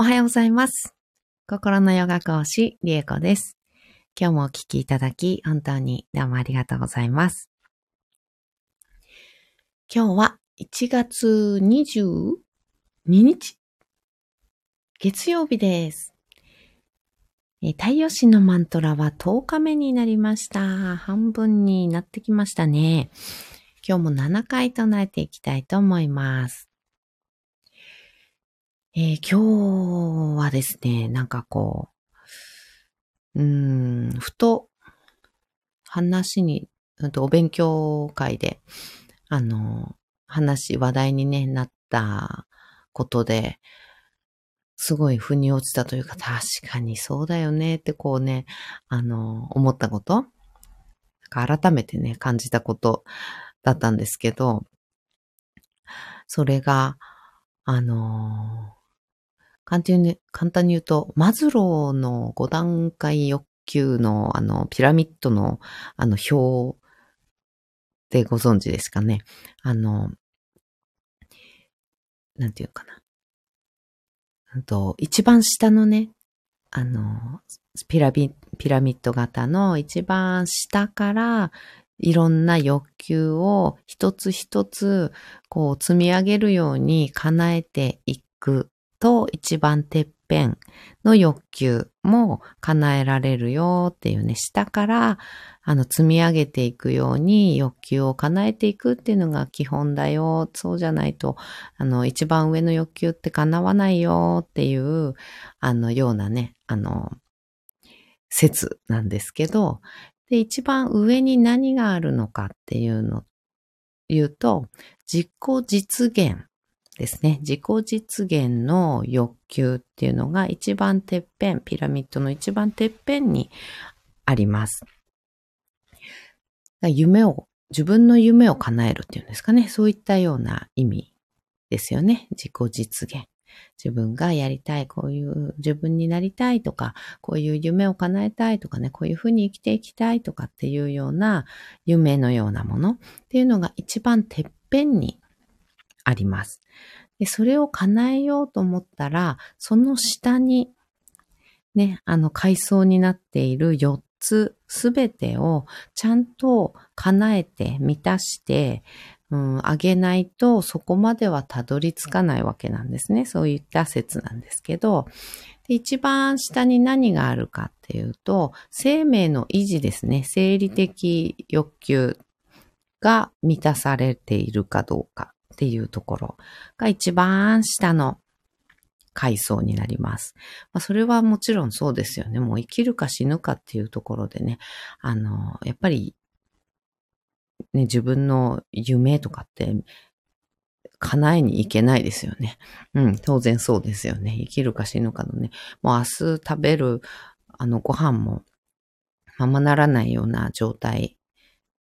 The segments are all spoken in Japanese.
おはようございます。心のヨガ講師、リエコです。今日もお聴きいただき、本当にどうもありがとうございます。今日は1月22日、月曜日です。太陽神のマントラは10日目になりました。半分になってきましたね。今日も7回唱えていきたいと思います。えー、今日はですね、なんかこう、うん、ふと話に、お勉強会で、あの、話、話題に、ね、なったことで、すごい腑に落ちたというか、確かにそうだよねってこうね、あの、思ったこと。改めてね、感じたことだったんですけど、それが、あの、簡単に簡単に言うと、マズローの5段階欲求のあのピラミッドのあの表でご存知ですかね。あの、なんていうかな。と一番下のね、あの、ピラミピラミッド型の一番下からいろんな欲求を一つ一つこう積み上げるように叶えていくと一番てっぺんの欲求も叶えられるよっていうね、下からあの積み上げていくように欲求を叶えていくっていうのが基本だよ。そうじゃないと、あの一番上の欲求って叶わないよっていうあのようなね、あの説なんですけど、で、一番上に何があるのかっていうの、言うと、自己実現ですね。自己実現の欲求っていうのが一番てっぺん、ピラミッドの一番てっぺんにあります。夢を、自分の夢を叶えるっていうんですかね。そういったような意味ですよね。自己実現。自分がやりたい、こういう自分になりたいとか、こういう夢を叶えたいとかね、こういうふうに生きていきたいとかっていうような夢のようなものっていうのが一番てっぺんにあります。で、それを叶えようと思ったら、その下に、ね、あの、階層になっている4つすべてをちゃんと叶えて満たして、うん、あげないとそこまではたどり着かないわけなんですね。そういった説なんですけど、で一番下に何があるかっていうと、生命の維持ですね。生理的欲求が満たされているかどうかっていうところが一番下の階層になります。まあ、それはもちろんそうですよね。もう生きるか死ぬかっていうところでね、あの、やっぱり、ね、自分の夢とかって叶えに行けないですよね。うん、当然そうですよね。生きるか死ぬかのね、もう明日食べるあのご飯もままならないような状態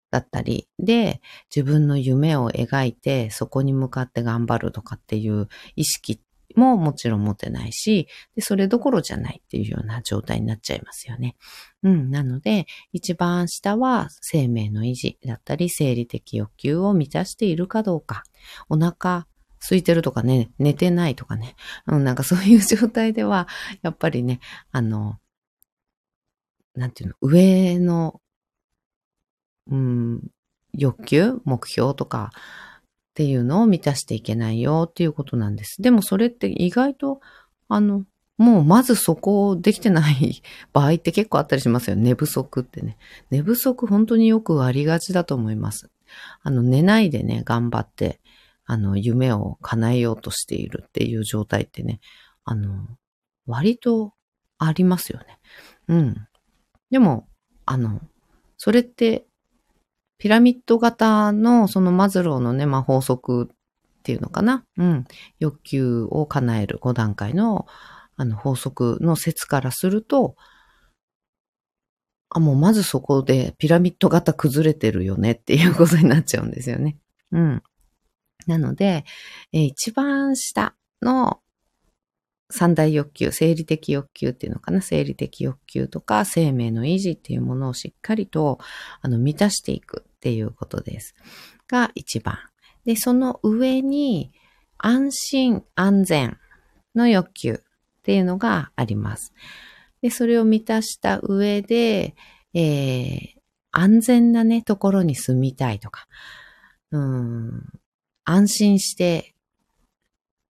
だったり、で、自分の夢を描いて、そこに向かって頑張るとかっていう意識ももちろん持てないし、でそれどころじゃないっていうような状態になっちゃいますよね。うん。なので、一番下は生命の維持だったり、生理的欲求を満たしているかどうか。お腹空いてるとかね、寝てないとかね。うん、なんかそういう状態では、やっぱりね、あの、なんていうの、上のうん、欲求、目標とかっていうのを満たしていけないよっていうことなんです。でもそれって意外と、あの、もうまずそこできてない 場合って結構あったりしますよ。寝不足ってね。寝不足本当によくありがちだと思います。あの、寝ないでね、頑張って、あの、夢を叶えようとしているっていう状態ってね、あの、割とありますよね。うん。でも、あの、それってピラミッド型のそのマズローのね、まあ、法則っていうのかな？うん。欲求を叶える5段階のあの法則の説からすると、あ、もうまずそこでピラミッド型崩れてるよねっていうことになっちゃうんですよね。うん。なので、え一番下の三大欲求、生理的欲求っていうのかな、生理的欲求とか生命の維持っていうものをしっかりとあの満たしていくっていうことです。が一番。で、その上に安心安全の欲求っていうのがあります。で、それを満たした上で、えー、安全なね、ところに住みたいとか、うん、安心して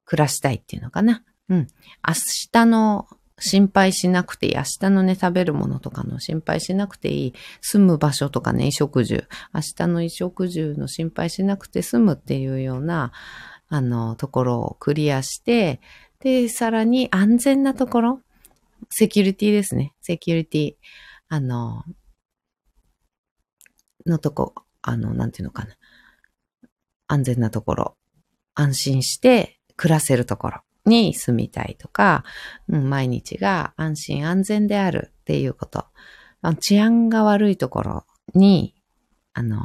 暮らしたいっていうのかな。うん。明日の心配しなくていい。明日のね、食べるものとかの心配しなくていい。住む場所とかね、衣食住。明日の衣食住の心配しなくて済むっていうような、あの、ところをクリアして、で、さらに安全なところ、セキュリティですね。セキュリティ。あの、のとこ、あの、なんていうのかな。安全なところ。安心して暮らせるところ。に住みたいとか、うん、毎日が安心安全であるっていうこと。治安が悪いところに、あの、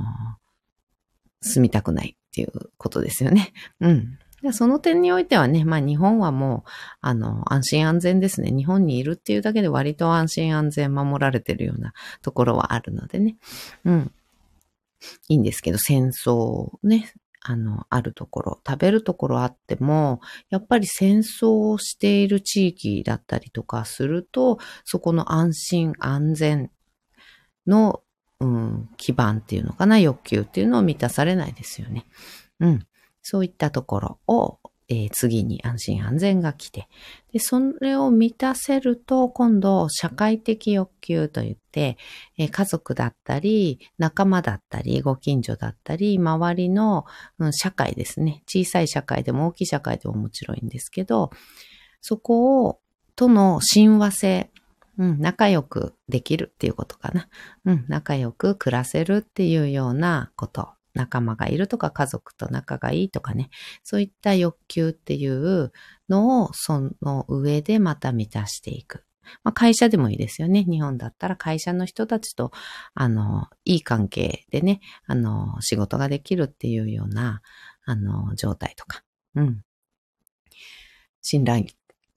住みたくないっていうことですよね。うん。その点においてはね、まあ日本はもう、あの、安心安全ですね。日本にいるっていうだけで割と安心安全守られてるようなところはあるのでね。うん。いいんですけど、戦争ね、あの、あるところ、食べるところあっても、やっぱり戦争をしている地域だったりとかすると、そこの安心安全の、うん、基盤っていうのかな、欲求っていうのを満たされないですよね。うん。そういったところをえー、次に安心安全が来て、で、それを満たせると、今度、社会的欲求といって、えー、家族だったり、仲間だったり、ご近所だったり、周りの、うん、社会ですね。小さい社会でも大きい社会でももちろんいいんですけど、そこを、との親和性、うん、仲良くできるっていうことかな。うん、仲良く暮らせるっていうようなこと仲間がいるとか家族と仲がいいとかね、そういった欲求っていうのをその上でまた満たしていく。まあ、会社でもいいですよね。日本だったら会社の人たちと、あの、いい関係でね、あの、仕事ができるっていうような、あの、状態とか。うん。信頼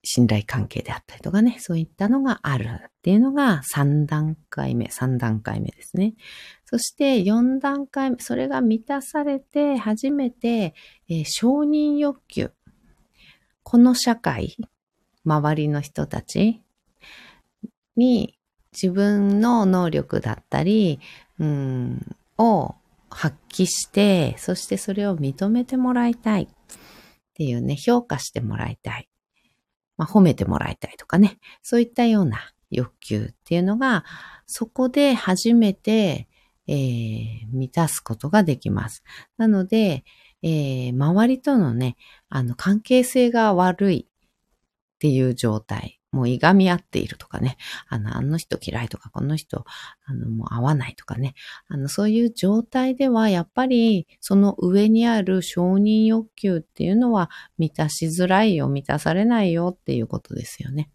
信頼関係であったりとかね、そういったのがあるっていうのが3段階目、3段階目ですね。そして4段階目、それが満たされて初めて、えー、承認欲求。この社会、周りの人たちに自分の能力だったり、うん、を発揮して、そしてそれを認めてもらいたいっていうね、評価してもらいたい。まあ、褒めてもらいたいとかね、そういったような欲求っていうのが、そこで初めて、えー、満たすことができます。なので、えー、周りとのね、あの、関係性が悪いっていう状態。もういがみ合っているとかね、あの、あの人嫌いとか、この人、あの、もう合わないとかね、あの、そういう状態では、やっぱり、その上にある承認欲求っていうのは満たしづらいよ、満たされないよっていうことですよね。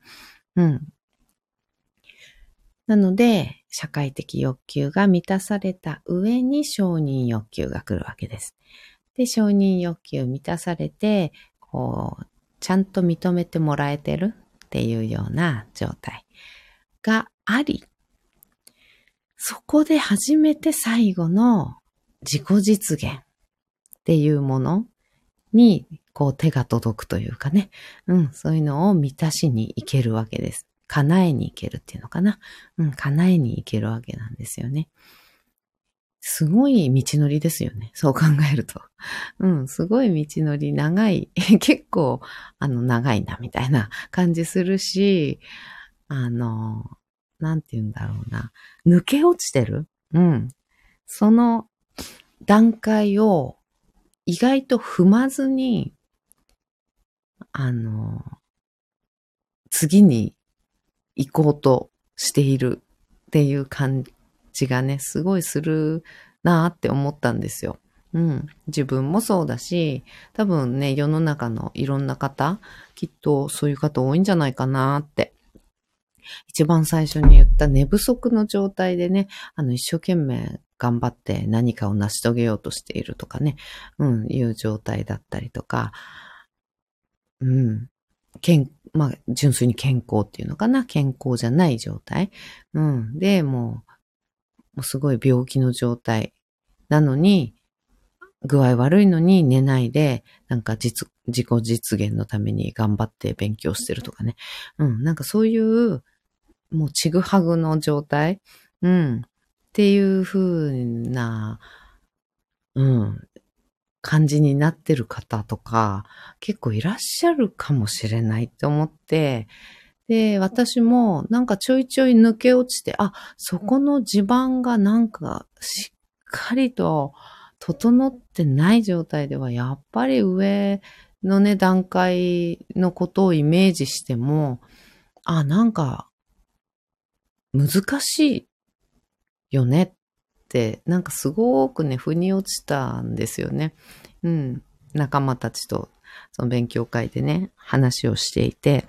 うん。なので、社会的欲求が満たされた上に承認欲求が来るわけです。で、承認欲求満たされて、こう、ちゃんと認めてもらえてるっていうような状態があり、そこで初めて最後の自己実現っていうものに、こう手が届くというかね、うん、そういうのを満たしに行けるわけです。叶えに行けるっていうのかな。うん、叶えに行けるわけなんですよね。すごい道のりですよね。そう考えると。うん、すごい道のり長い。結構、あの、長いな、みたいな感じするし、あの、なんて言うんだろうな。抜け落ちてる？うん。その段階を意外と踏まずに、あの、次に行こうとしているっていう感じがね、すごいするなーって思ったんですよ。うん。自分もそうだし、多分ね、世の中のいろんな方、きっとそういう方多いんじゃないかなって。一番最初に言った寝不足の状態でね、あの、一生懸命頑張って何かを成し遂げようとしているとかね、うん、いう状態だったりとか、うん。健、まあ、純粋に健康っていうのかな？健康じゃない状態。うん。で、もう、もうすごい病気の状態なのに、具合悪いのに寝ないで、なんか実、自己実現のために頑張って勉強してるとかね。うん、なんかそういう、もうちぐはぐの状態？うん。っていう風な、うん、感じになってる方とか、結構いらっしゃるかもしれないって思って、で、私もなんかちょいちょい抜け落ちて、あ、そこの地盤がなんかしっかりと整ってない状態では、やっぱり上のね、段階のことをイメージしても、あ、なんか難しいよねっ、なんかすごくね、腑に落ちたんですよね。うん。仲間たちと、その勉強会でね、話をしていて、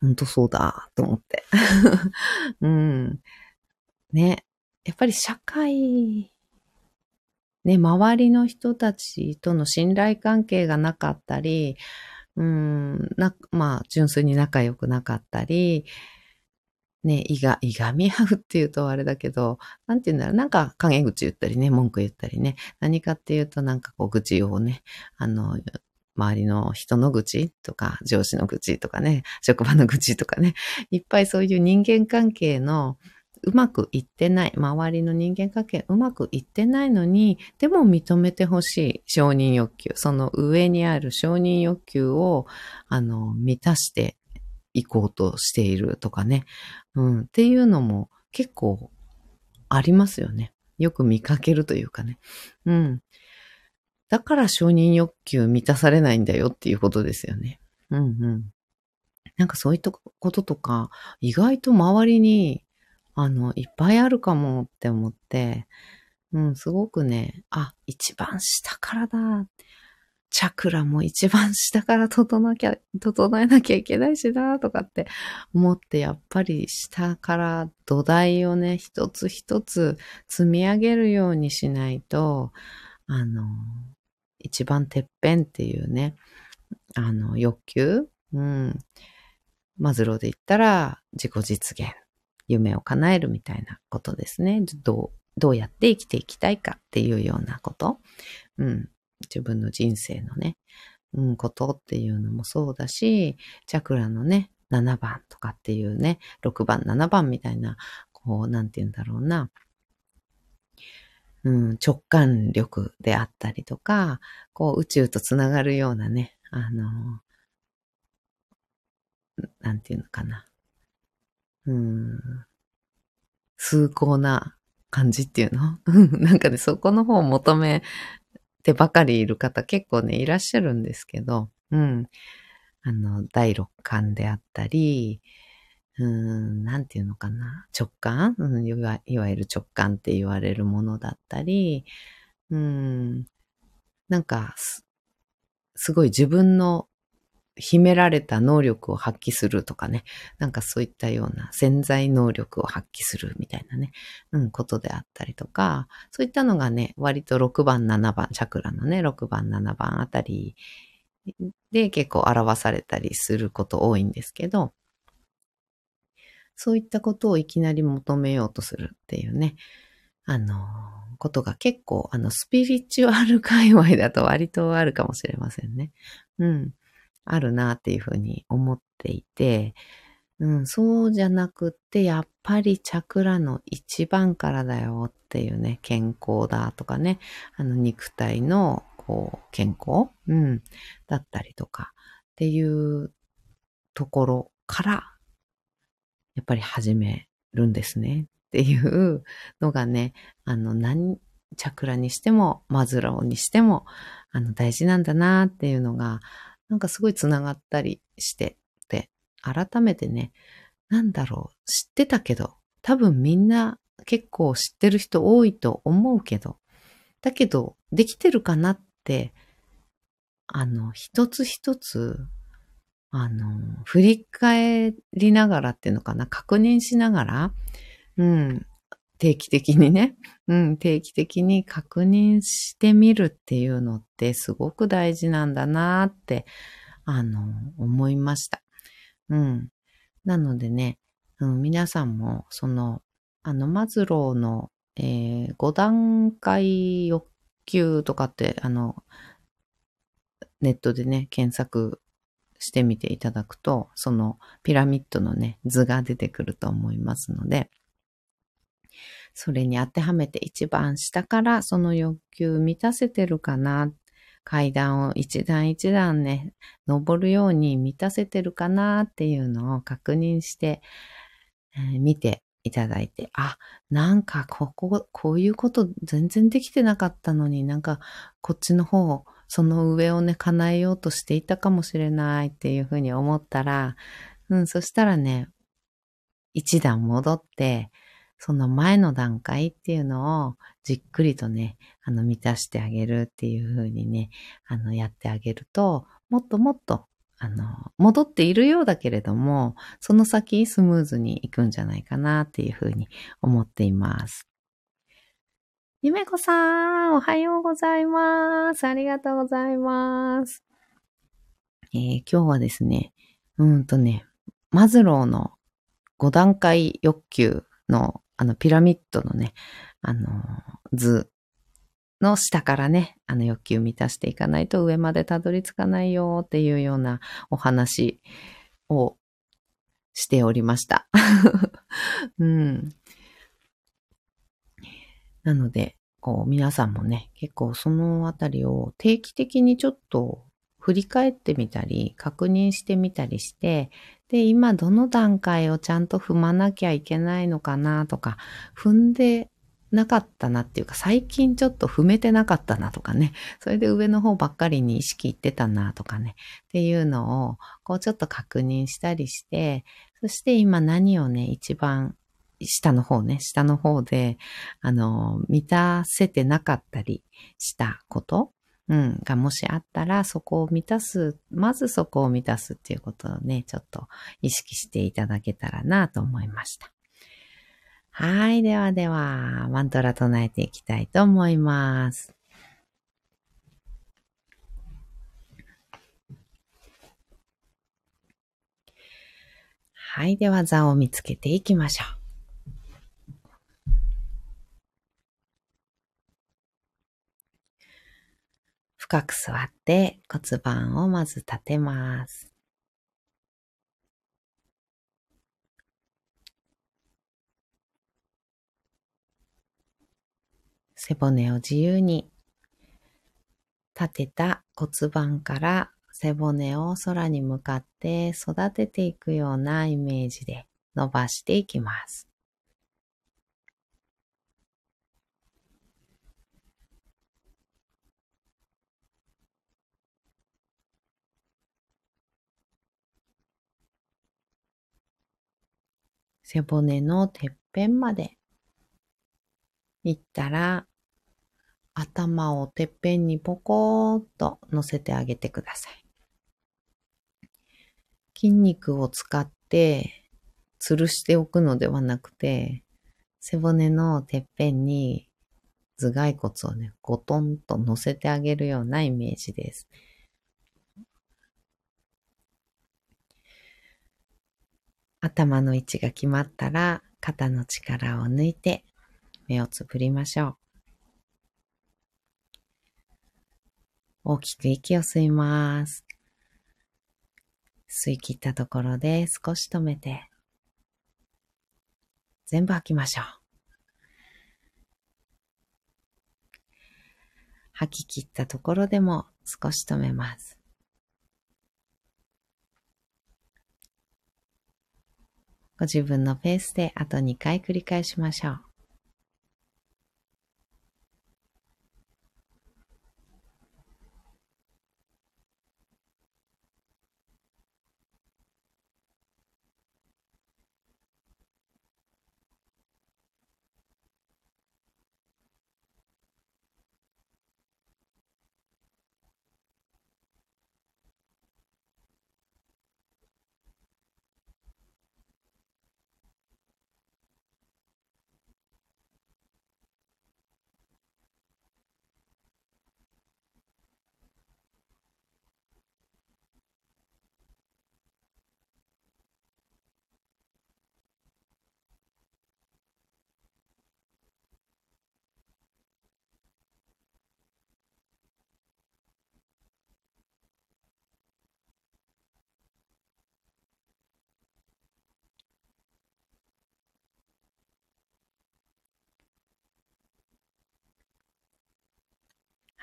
ほんとそうだ、と思って。うん。ね。やっぱり社会、ね、周りの人たちとの信頼関係がなかったり、うん、な、まあ、純粋に仲良くなかったり、ね、いが、いがみ合うっていうとあれだけど、なんて言うんだろう、なんか陰口言ったりね、文句言ったりね、何かっていうとなんかこう愚痴をね、あの、周りの人の愚痴とか、上司の愚痴とかね、職場の愚痴とかね、いっぱいそういう人間関係のうまくいってない、周りの人間関係うまくいってないのに、でも認めてほしい承認欲求、その上にある承認欲求を、あの、満たして行こうとしているとかね。うん。っていうのも結構ありますよね。よく見かけるというかね。うん。だから承認欲求満たされないんだよっていうことですよね。うんうん。なんかそういったこととか、意外と周りに、あの、いっぱいあるかもって思って、うん、すごくね、あ、一番下からだ。チャクラも一番下から整きゃ、整えなきゃいけないしな、とかって思って、やっぱり下から土台をね、一つ一つ積み上げるようにしないと、あの、一番てっぺんっていうね、あの、欲求？うん。マズローで言ったら、自己実現。夢を叶えるみたいなことですね。どう、どうやって生きていきたいかっていうようなこと。うん。自分の人生のね、うん、ことっていうのもそうだし、チャクラのね、7番とかっていうね、6番、7番みたいな、こう、なんて言うんだろうな、うん、直感力であったりとか、こう、宇宙とつながるようなね、あの、なんていうのかな。うん、崇高な感じっていうの？なんかね、そこの方を求めてばかりいる方結構ね、いらっしゃるんですけど、うん。あの、第六感であったり、うん、なんていうのかな、直感、うん、いわいわゆる直感って言われるものだったり、うん、なんかす、すごい自分の秘められた能力を発揮するとかね、なんかそういったような潜在能力を発揮するみたいなね、うん、ことであったりとか、そういったのがね、割と6番、7番、チャクラのね、6番、7番あたりで結構表されたりすること多いんですけど、そういったことをいきなり求めようとするっていうね、あの、ことが結構、あの、スピリチュアル界隈だと割とあるかもしれませんね。うん。あるなっていうふうに思っていて、うん、そうじゃなくって、やっぱりチャクラの一番からだよっていうね、健康だとかね、あの肉体のこう健康、うん、だったりとかっていうところから、やっぱり始めるんですね。っていうのがね、あの、何、チャクラにしても、マズローにしても、あの、大事なんだなっていうのが、なんかすごい繋がったりして、で、改めてね、なんだろう、知ってたけど、多分みんな結構知ってる人多いと思うけど、だけど、できてるかなって、あの、一つ一つ、あの、振り返りながらっていうのかな、確認しながら、うん、定期的にね、うん、定期的に確認してみるっていうのってすごく大事なんだなって、あの、思いました。うん。なのでね、うん、皆さんも、その、あの、マズローの、えー、5段階欲求とかって、あの、ネットでね、検索してみていただくと、そのピラミッドのね、図が出てくると思いますので、それに当てはめて一番下からその欲求満たせてるかな。階段を一段一段ね、登るように満たせてるかなっていうのを確認して、えー、見ていただいて、あ、なんかここ、こういうこと全然できてなかったのになんかこっちの方、その上をね、叶えようとしていたかもしれないっていうふうに思ったら、うん、そしたらね、一段戻って、その前の段階っていうのをじっくりとね、あの、満たしてあげるっていう風にね、あの、やってあげると、もっともっと、あの、戻っているようだけれども、その先スムーズにいくんじゃないかなっていう風に思っています。ゆめこさん、おはようございます。ありがとうございます。えー、今日はですね、うんとね、マズローの5段階欲求のあの、ピラミッドのね、あの、図の下からね、あの欲求満たしていかないと上までたどり着かないよっていうようなお話をしておりました。うん。なので、こう皆さんもね、結構そのあたりを定期的にちょっと振り返ってみたり、確認してみたりして、で、今どの段階をちゃんと踏まなきゃいけないのかなとか、踏んでなかったなっていうか、最近ちょっと踏めてなかったなとかね、それで上の方ばっかりに意識いってたなとかね、っていうのを、こうちょっと確認したりして、そして今何をね、一番下の方ね、下の方で、あの、満たせてなかったりしたことうん、がもしあったら、そこを満たす、まずそこを満たすっていうことをね、ちょっと意識していただけたらなと思いました。はい。ではでは、マントラ唱えていきたいと思います。はい。では、座を見つけていきましょう。深く座って骨盤をまず立てます。背骨を自由に立てた骨盤から背骨を空に向かって育てていくようなイメージで伸ばしていきます。背骨のてっぺんまで行ったら、頭をてっぺんにポコーっと乗せてあげてください。筋肉を使って吊るしておくのではなくて、背骨のてっぺんに頭蓋骨をね、ゴトンと乗せてあげるようなイメージです。頭の位置が決まったら肩の力を抜いて目をつぶりましょう。大きく息を吸います。吸い切ったところで少し止めて全部吐きましょう。吐き切ったところでも少し止めます。ご自分のペースであと2回繰り返しましょう。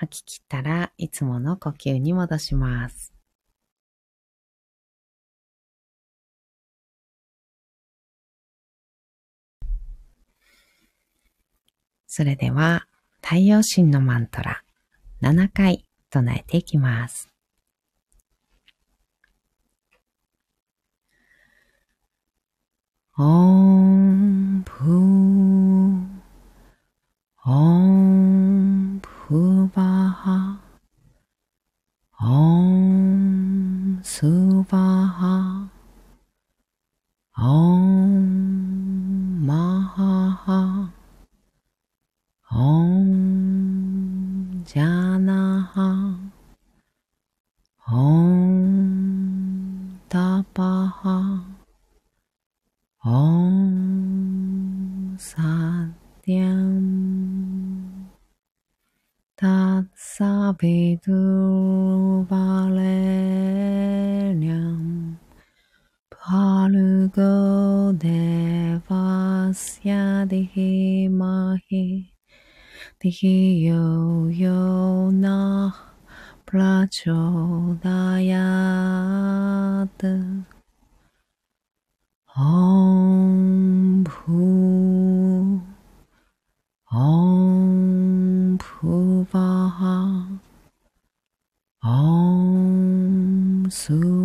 吐き切ったらいつもの呼吸に戻します。それでは、太陽神のマントラ7回唱えていきます。オンプオンプバハオンスバハオ Tatsaviduvaleniam Bhargo Devasya Dihimahi Dihiyo Yo Nah Prachodayat Om Bhu Om Shambhuvaha Om Su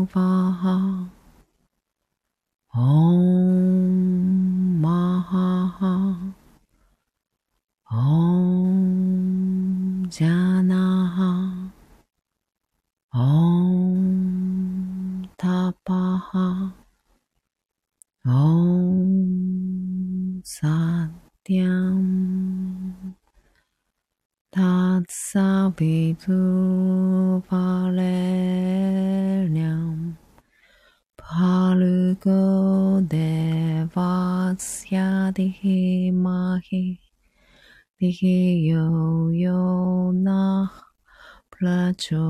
गवास्यादिः माहेति हे यो नः प्रचोदयात्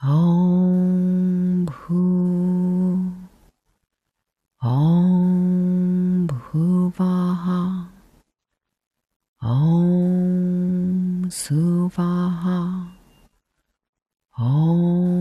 ॐ भू ॐ भुवाः ॐ सुवाहा 哦。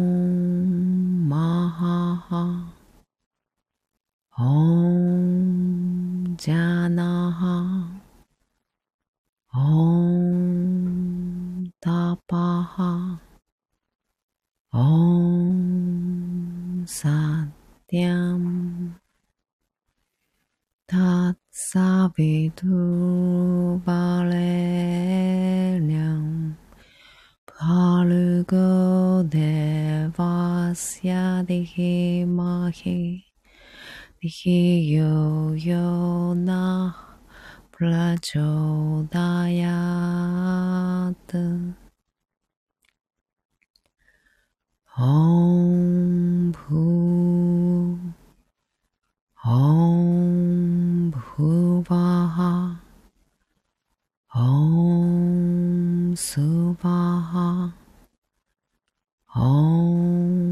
미히요요나 블라조다야드 엄부 엄부바하 엄수바하 엄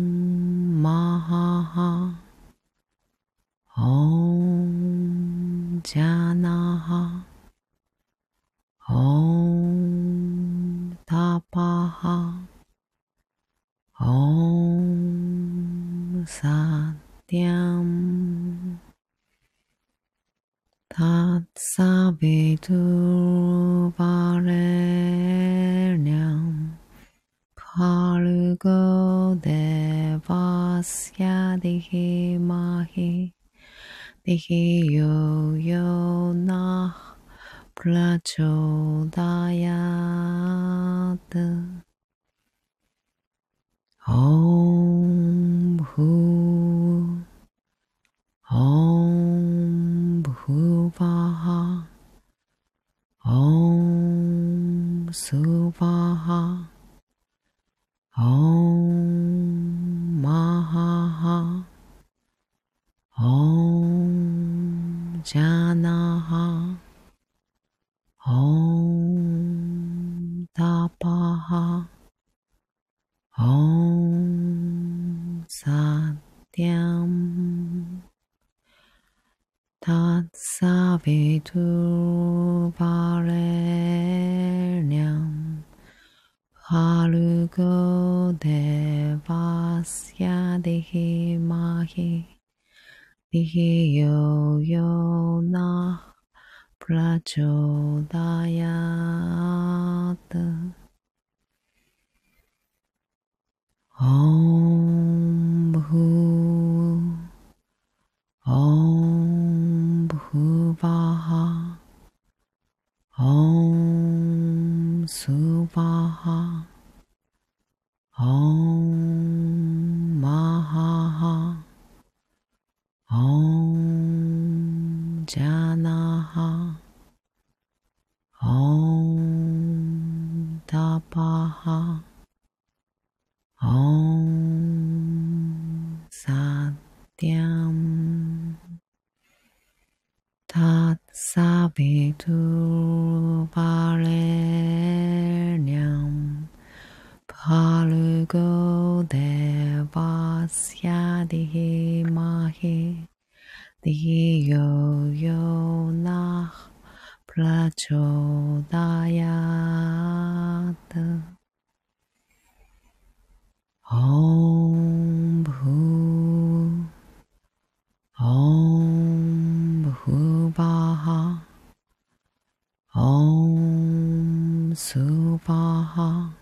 Om Subaha.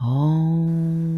Om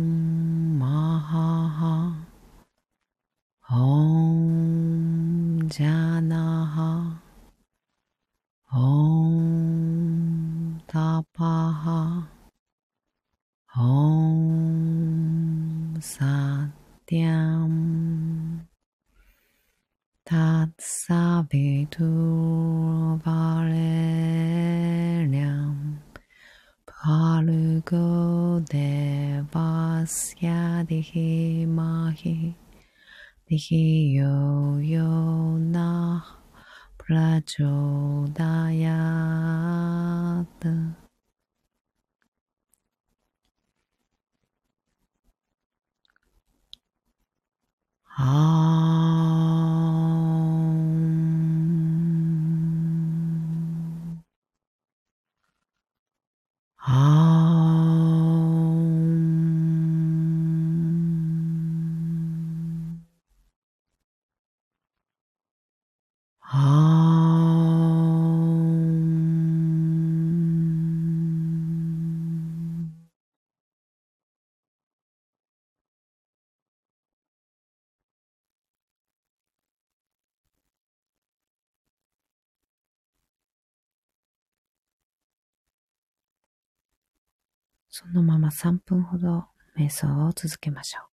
そのまま3分ほど瞑想を続けましょう。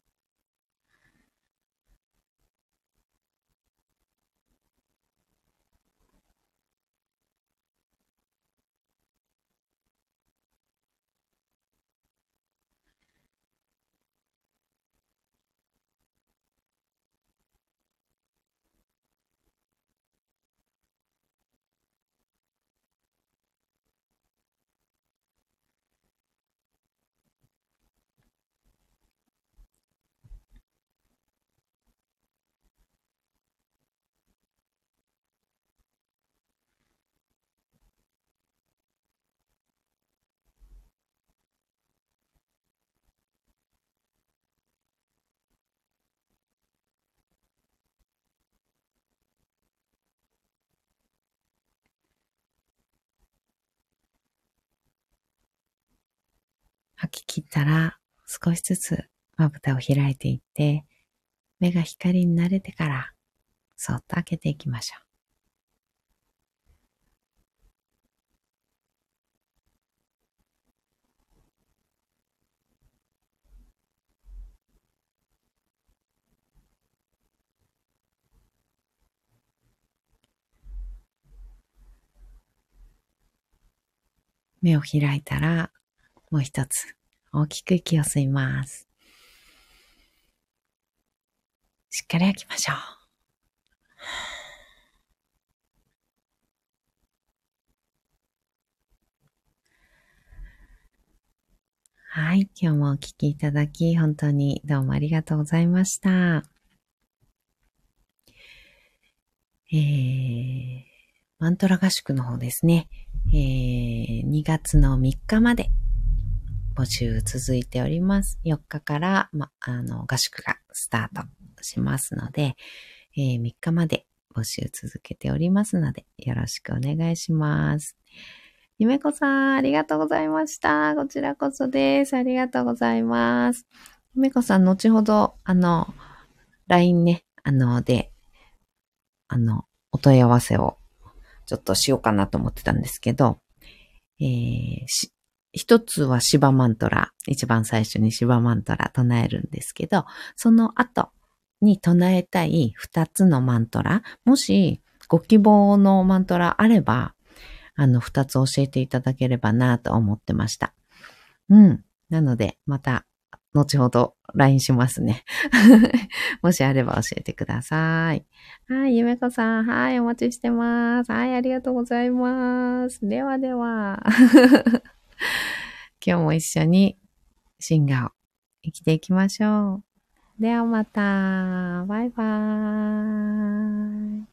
切ったら少しずつまぶたを開いていって、目が光に慣れてから、そっと開けていきましょう。目を開いたら、もう一つ、大きく息を吸います。しっかり吐きましょう。はい。今日もお聴きいただき、本当にどうもありがとうございました。えー、マントラ合宿の方ですね。えー、2月の3日まで募集続いております。4日から、ま、あの、合宿がスタートしますので、えー、3日まで募集続けておりますので、よろしくお願いします。ゆめこさん、ありがとうございました。こちらこそです。ありがとうございます。ゆめこさん、後ほど、あの、LINE ね、あの、で、あの、お問い合わせをちょっとしようかなと思ってたんですけど、えー、一つは芝マントラ、一番最初に芝マントラ唱えるんですけど、その後に唱えたい二つのマントラ、もしご希望のマントラあれば、あの、二つ教えていただければなと思ってました。うん。なので、また、後ほど LINE しますね。もしあれば教えてください。はい、ゆめこさん。はい、お待ちしてます。はい、ありがとうございます。ではでは。今日も一緒にシンガーを生きていきましょう。ではまた。バイバーイ。